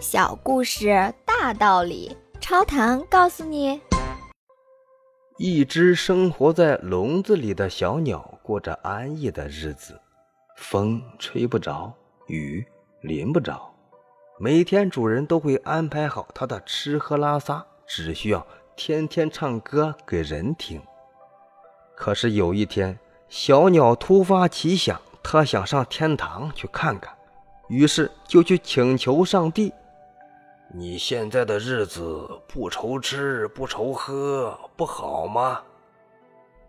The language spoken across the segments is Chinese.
小故事大道理，超糖告诉你：一只生活在笼子里的小鸟过着安逸的日子，风吹不着，雨淋不着，每天主人都会安排好它的吃喝拉撒，只需要天天唱歌给人听。可是有一天，小鸟突发奇想，它想上天堂去看看，于是就去请求上帝。你现在的日子不愁吃不愁喝，不好吗？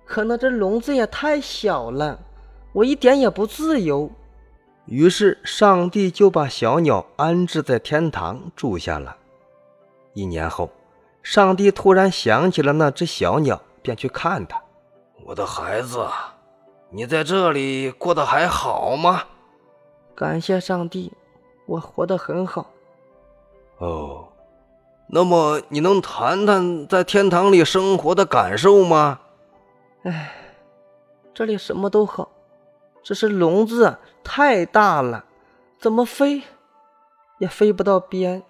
可那这笼子也太小了，我一点也不自由。于是上帝就把小鸟安置在天堂住下了。一年后，上帝突然想起了那只小鸟，便去看它。我的孩子，你在这里过得还好吗？感谢上帝，我活得很好。哦，那么你能谈谈在天堂里生活的感受吗？唉，这里什么都好，只是笼子太大了，怎么飞也飞不到边。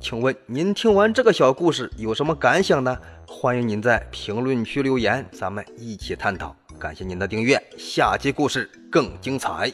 请问您听完这个小故事有什么感想呢？欢迎您在评论区留言，咱们一起探讨。感谢您的订阅，下期故事更精彩。